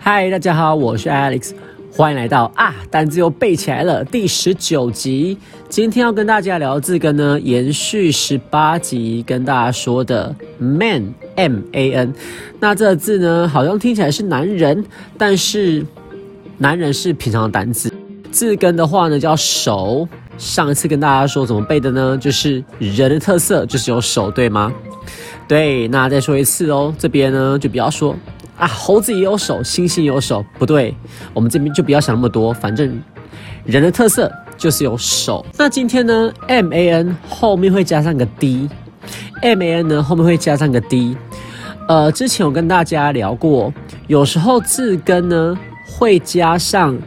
嗨，大家好，我是 Alex，欢迎来到啊单字又背起来了第十九集。今天要跟大家聊字根呢，延续十八集跟大家说的 man m a n。那这个字呢，好像听起来是男人，但是男人是平常的单字。字根的话呢，叫手。上一次跟大家说怎么背的呢？就是人的特色就是有手，对吗？对，那再说一次哦。这边呢，就不要说。啊，猴子也有手，猩猩有手，不对，我们这边就不要想那么多，反正人的特色就是有手。那今天呢，M A N 后面会加上个 D，M A N 呢后面会加上个 D。呃，之前我跟大家聊过，有时候字根呢会加上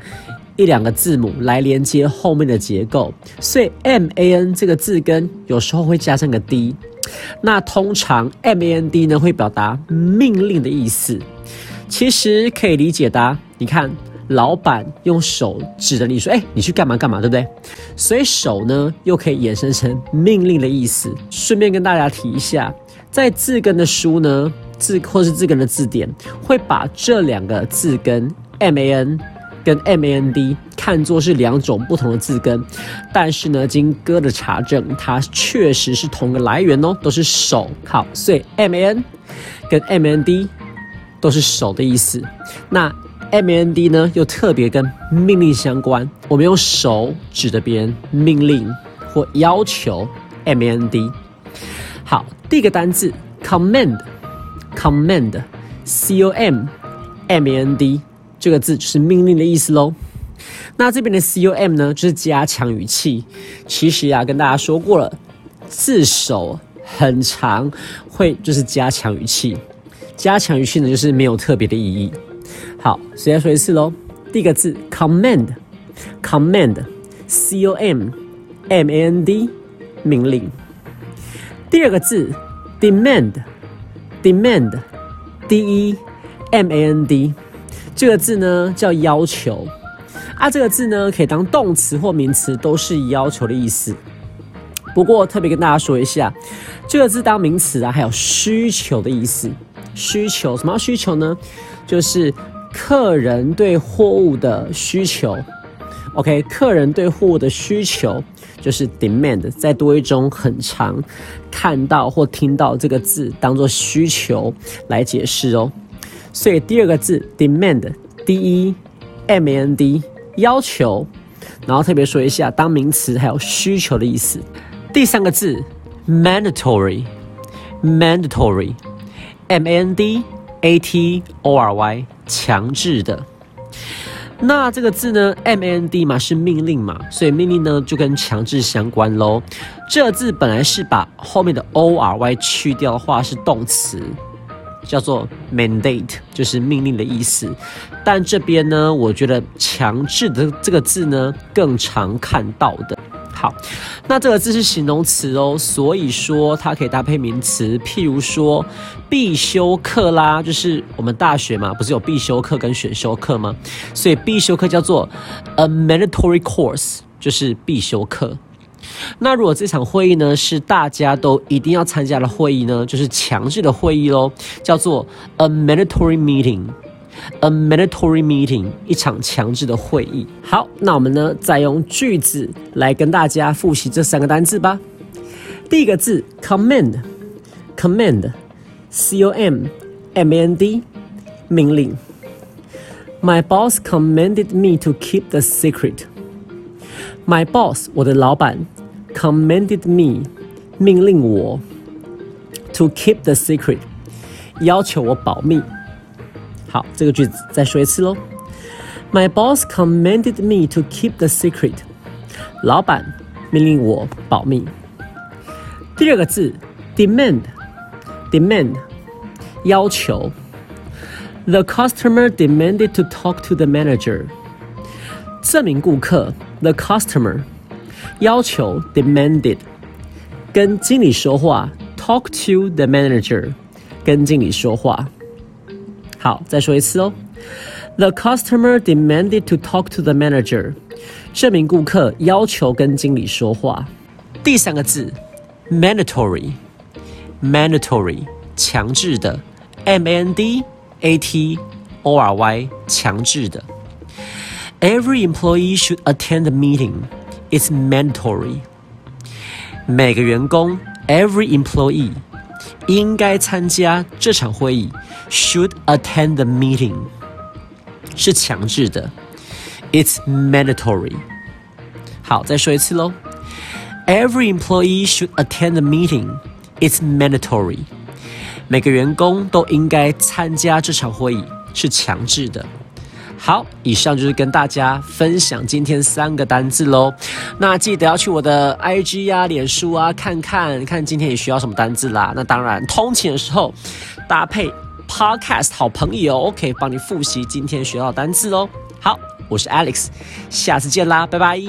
一两个字母来连接后面的结构，所以 M A N 这个字根有时候会加上个 D。那通常 M A N D 呢会表达命令的意思。其实可以理解的，你看，老板用手指着你说：“哎，你去干嘛干嘛，对不对？”所以手呢，又可以衍生成命令的意思。顺便跟大家提一下，在字根的书呢，字或是字根的字典，会把这两个字根 M A N 跟 M A N D 看作是两种不同的字根，但是呢，经哥的查证，它确实是同个来源哦，都是手。好，所以 M A N 跟 M A N D。都是手的意思，那 M A N D 呢，又特别跟命令相关。我们用手指着别人命令或要求 M A N D。好，第一个单字 command，command，C O M M A N D 这个字就是命令的意思喽。那这边的 C O M 呢，就是加强语气。其实呀，跟大家说过了，字首很长，会就是加强语气。加强语气呢，就是没有特别的意义。好，再说一次喽。第一个字 command，command，c o m m a n d，命令。第二个字 demand，demand，d e m a n d，这个字呢叫要求。啊，这个字呢可以当动词或名词，都是要求的意思。不过特别跟大家说一下，这个字当名词啊，还有需求的意思。需求什么需求呢？就是客人对货物的需求。OK，客人对货物的需求就是 demand。再多一种很长看到或听到这个字当做需求来解释哦。所以第二个字 demand，d e m a n d，要求。然后特别说一下当名词还有需求的意思。第三个字 mandatory，mandatory。M A N D A T O R Y 强制的，那这个字呢？M A N D 嘛是命令嘛，所以命令呢就跟强制相关喽。这字本来是把后面的 O R Y 去掉的话是动词，叫做 mandate，就是命令的意思。但这边呢，我觉得强制的这个字呢更常看到的。好，那这个字是形容词哦，所以说它可以搭配名词，譬如说必修课啦，就是我们大学嘛，不是有必修课跟选修课吗？所以必修课叫做 a mandatory course，就是必修课。那如果这场会议呢是大家都一定要参加的会议呢，就是强制的会议喽，叫做 a mandatory meeting。A mandatory meeting，一场强制的会议。好，那我们呢，再用句子来跟大家复习这三个单词吧。第一个字，command，command，c o m m a n d，命令。My boss commanded me to keep the secret. My boss，我的老板 ，commanded me，命令我，to keep the secret，要求我保密。好，这个句子再说一次喽。My boss commanded me to keep the secret。老板命令我保密。第二个字，demand，demand，要求。The customer demanded to talk to the manager。这名顾客，the customer， 要求，demanded，跟经理说话，talk to the manager，跟经理说话。好，再说一次哦。The customer demanded to talk to the manager。 这名顾客要求跟经理说话。第三个字，mandatory，mandatory，强制的，m a n d a t o r y，强制的。Every employee should attend the meeting. It's mandatory. 每个员工，every employee，应该参加这场会议。Should attend the meeting，是强制的。It's mandatory. 好，再说一次喽。Every employee should attend the meeting. It's mandatory. 每个员工都应该参加这场会议，是强制的。 好，以上就是跟大家分享今天三个单字喽。那记得要去我的 IG 呀、脸书啊看看，看今天你需要什么单字啦。那当然，通勤的时候搭配 Podcast 好朋友可以帮你复习今天学到的单字哦。好，我是 Alex，下次见啦，拜拜。